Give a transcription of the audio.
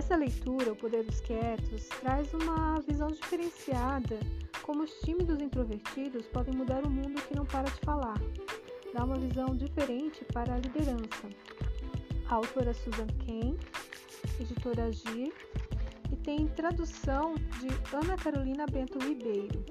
Essa leitura, O Poder dos Quietos, traz uma visão diferenciada como os tímidos introvertidos podem mudar o mundo que não para de falar. Dá uma visão diferente para a liderança. A autora Susan Cain, editora Agir, e tem tradução de Ana Carolina Bento Ribeiro.